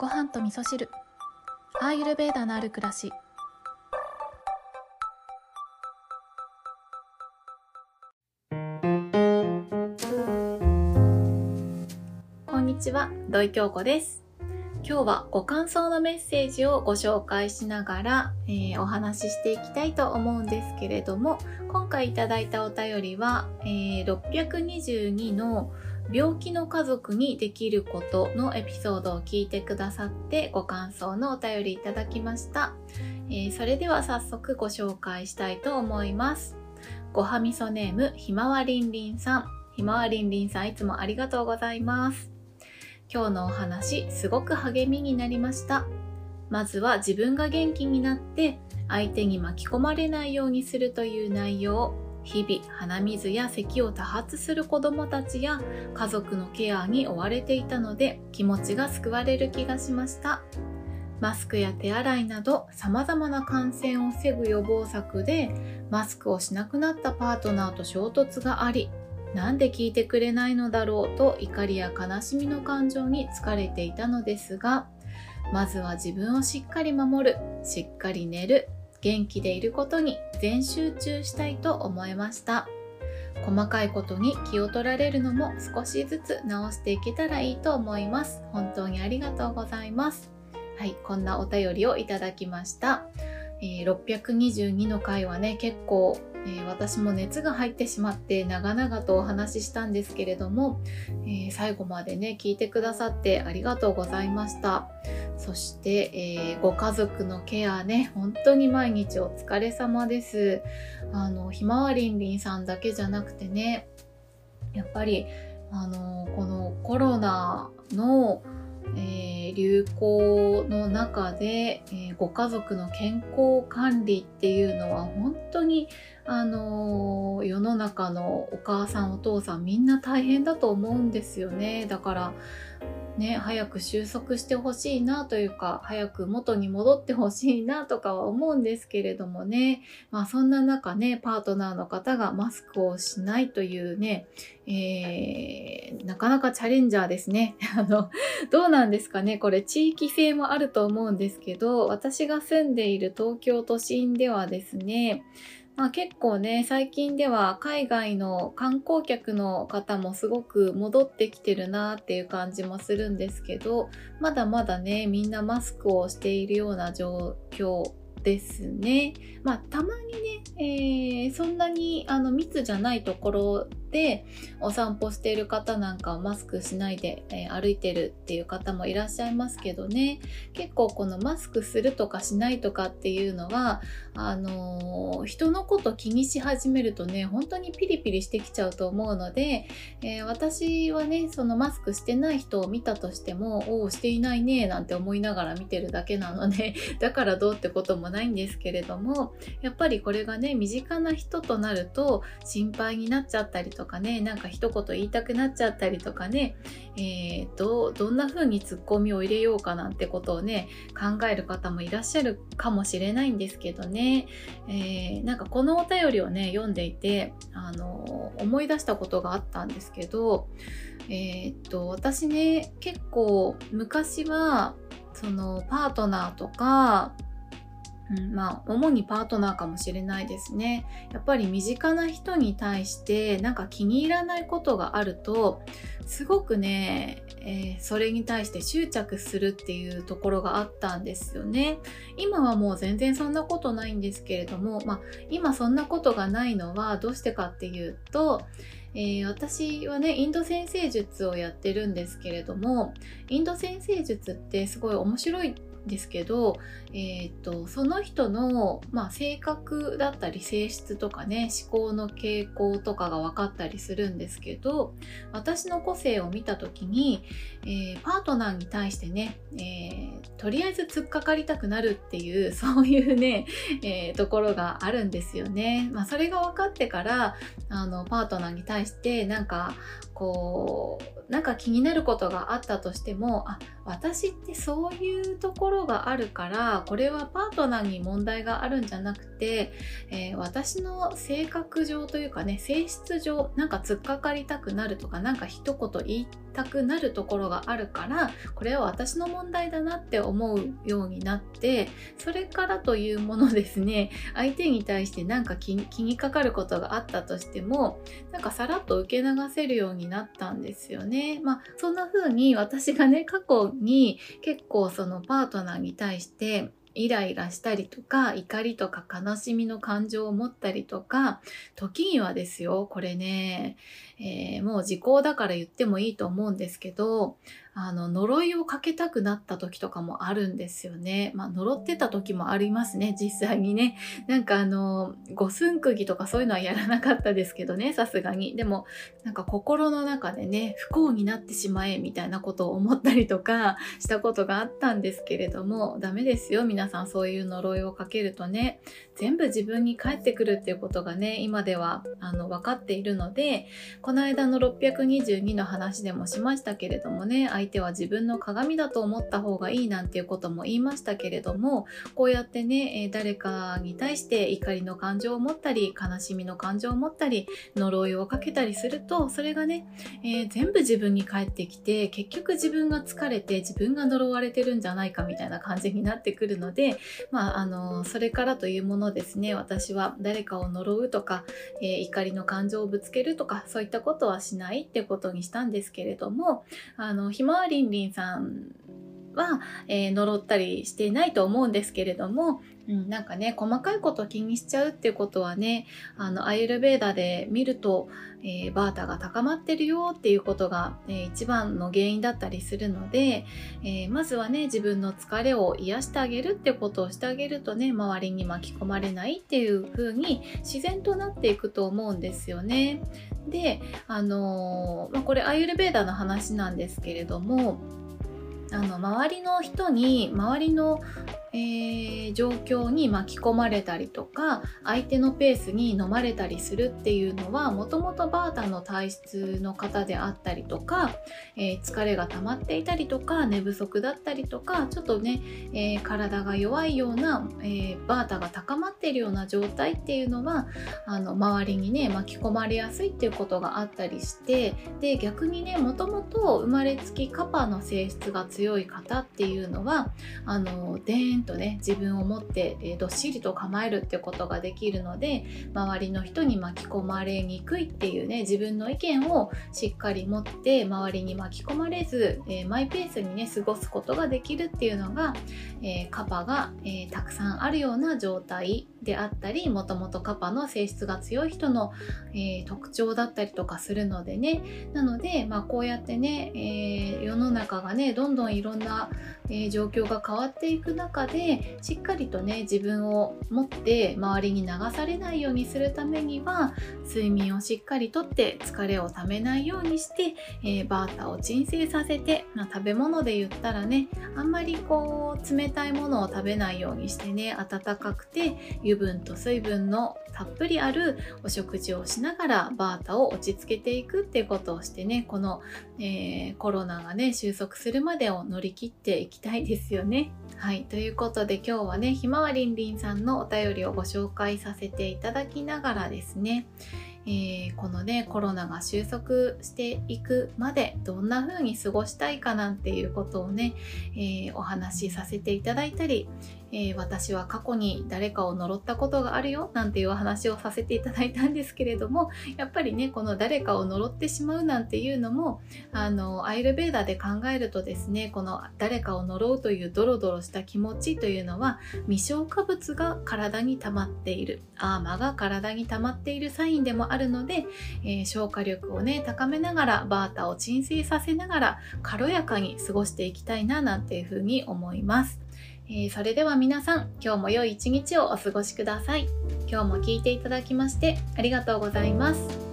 ご飯と味噌汁。アーユルベーダのある暮らし。こんにちは土井京子です。今日はご感想のメッセージをご紹介しながら、えー、お話ししていきたいと思うんですけれども今回いただいたお便りは、えー、622の「病気の家族にできることのエピソードを聞いてくださってご感想のお便りいただきました、えー、それでは早速ご紹介したいと思います。ごはみそネームひまわりんりんさん。ひまわりんりんさんいつもありがとうございます。今日のお話すごく励みになりました。まずは自分が元気になって相手に巻き込まれないようにするという内容日々鼻水や咳を多発する子どもたちや家族のケアに追われていたので気持ちが救われる気がしました。マスクや手洗いなど様々な感染を防ぐ予防策でマスクをしなくなったパートナーと衝突がありなんで聞いてくれないのだろうと怒りや悲しみの感情に疲れていたのですがまずは自分をしっかり守るしっかり寝る元気でいることに全集中したいと思いました。細かいことに気を取られるのも少しずつ直していけたらいいと思います。本当にありがとうございます。はいこんなお便りをいただきました、えー、622の回はね結構えー、私も熱が入ってしまって長々とお話ししたんですけれども、えー、最後までね聞いてくださってありがとうございました。そして、えー、ご家族のケアね本当に毎日お疲れ様です。あのひまわりんりんさんだけじゃなくてねやっぱりあのこのコロナのえー、流行の中で、えー、ご家族の健康管理っていうのは本当に、あのー、世の中のお母さんお父さんみんな大変だと思うんですよね。だからね、早く収束してほしいなというか、早く元に戻ってほしいなとかは思うんですけれどもね、まあそんな中ね、パートナーの方がマスクをしないというね、えー、なかなかチャレンジャーですね。あの、どうなんですかね、これ地域性もあると思うんですけど、私が住んでいる東京都心ではですね、まあ、結構ね最近では海外の観光客の方もすごく戻ってきてるなっていう感じもするんですけどまだまだねみんなマスクをしているような状況ですね。まあたまにね、えー、そんなにあの密じゃないところでお散歩している方なんかはマスクしないで、えー、歩いてるっていう方もいらっしゃいますけどね。結構このマスクするとかしないとかっていうのはあのー、人のこと気にし始めるとね本当にピリピリしてきちゃうと思うので、えー、私はねそのマスクしてない人を見たとしてもおおしていないねなんて思いながら見てるだけなので だからどうってこともないんですけれどもやっぱりこれがね身近な人となると心配になっちゃったりととかねなんか一言言いたくなっちゃったりとかね、えー、どどんな風にツッコミを入れようかなんてことをね考える方もいらっしゃるかもしれないんですけどね、えー、なんかこのお便りをね読んでいてあの思い出したことがあったんですけどえー、っと私ね結構昔はそのパートナーとかうん、まあ主にパートナーかもしれないですね。やっぱり身近な人に対してなんか気に入らないことがあるとすごくね、えー、それに対して執着するっていうところがあったんですよね。今はもう全然そんなことないんですけれども、まあ、今そんなことがないのはどうしてかっていうとえー、私はねインド先生術をやってるんですけれどもインド先生術ってすごい面白いですけど、えーと、その人の、まあ、性格だったり性質とかね思考の傾向とかが分かったりするんですけど私の個性を見た時に、えー、パートナーに対してね、えー、とりあえず突っかかりたくなるっていう そういうね、えー、ところがあるんですよね。まあ、それが分かってからあのパートナーに対してなんかこうなんか気になることがあったとしてもあ私ってそういうところがあるからこれはパートナーに問題があるんじゃなくて、えー、私の性格上というかね性質上なんか突っかかりたくなるとかなんか一言言いたくなるところがあるからこれは私の問題だなって思うようになってそれからというものですね相手に対してなんか気にかかることがあったとしてもなんかさらっと受け流せるようになったんですよね。まあそんな風に私がね過去に結構そのパートナーに対してイライラしたりとか怒りとか悲しみの感情を持ったりとか時にはですよこれね、えー、もう時効だから言ってもいいと思うんですけどあの、呪いをかけたくなった時とかもあるんですよね。まあ、呪ってた時もありますね、実際にね。なんかあの、五寸釘とかそういうのはやらなかったですけどね、さすがに。でも、なんか心の中でね、不幸になってしまえみたいなことを思ったりとか したことがあったんですけれども、ダメですよ、皆さんそういう呪いをかけるとね。全部自分に返ってくるっていうことがね、今ではあの分かっているので、この間の622の話でもしましたけれどもね、相手は自分の鏡だと思った方がいいなんていうことも言いましたけれども、こうやってね、え誰かに対して怒りの感情を持ったり、悲しみの感情を持ったり、呪いをかけたりすると、それがね、えー、全部自分に返ってきて、結局自分が疲れて自分が呪われてるんじゃないかみたいな感じになってくるので、まあ、あの、それからというものですね私は誰かを呪うとか、えー、怒りの感情をぶつけるとかそういったことはしないってことにしたんですけれどもあのひまわりんりんさんは、えー、呪ったりしていないと思うんですけれども、うん、なんかね細かいこと気にしちゃうっていうことはねあのアイルベーダで見ると、えー、バータが高まってるよっていうことが、えー、一番の原因だったりするので、えまずはね自分の疲れを癒してあげるってことをしてあげるとね周りに巻き込まれないっていう風に自然となっていくと思うんですよね。であのまあ、これアイルベーダの話なんですけれどもあの周りの人に周りのえー、状況に巻き込まれたりとか相手のペースに飲まれたりするっていうのはもともとバータの体質の方であったりとか、えー、疲れが溜まっていたりとか寝不足だったりとかちょっとね、えー、体が弱いような、えバータが高まっているような状態っていうのはあの周りにね巻き込まれやすいっていうことがあったりしてで逆にねもともと生まれつきカパの性質が強い方っていうのはあのーンとね自分を持って、えー、どっしりと構えるってことができるので周りの人に巻き込まれにくいっていうね自分の意見をしっかり持って周りに巻き込まれず、えー、マイペースにね過ごすことができるっていうのが、えー、カパが、えたくさんあるような状態であったりもともとカパの性質が強い人の、え特徴だったりとかするのでね。なので、まあ、こうやってね、え世の中がねどんどんいろんな、え状況が変わっていく中でしっかりとね自分を持って周りに流されないようにするためには睡眠をしっかりとって疲れをためないようにして、えー、バータを鎮静させて、まあ、食べ物で言ったらねあんまりこう冷たいものを食べないようにしてね温かくて油分と水分のたっぷりあるお食事をしながらバータを落ち着けていくっていうことをしてねこの、えー、コロナがね収束するまでを乗り切っていきたいですよね。はい、ということで今日はねひまわりんりんさんのお便りをご紹介させていただきながらですねえー、このねコロナが収束していくまでどんな風に過ごしたいかなんていうことをね、えー、お話しさせていただいたり、えー、私は過去に誰かを呪ったことがあるよなんていうお話をさせていただいたんですけれどもやっぱりねこの誰かを呪ってしまうなんていうのもあのアイルベーダで考えるとですねこの誰かを呪うというドロドロした気持ちというのは未消化物が体に溜まっているアーマが体に溜まっているサインでもあるので、えー、消化力をね高めながらバータを鎮静させながら軽やかに過ごしていきたいななんていうふうに思います。えー、それでは皆さん、今日も良い一日をお過ごしください。今日も聞いていただきましてありがとうございます。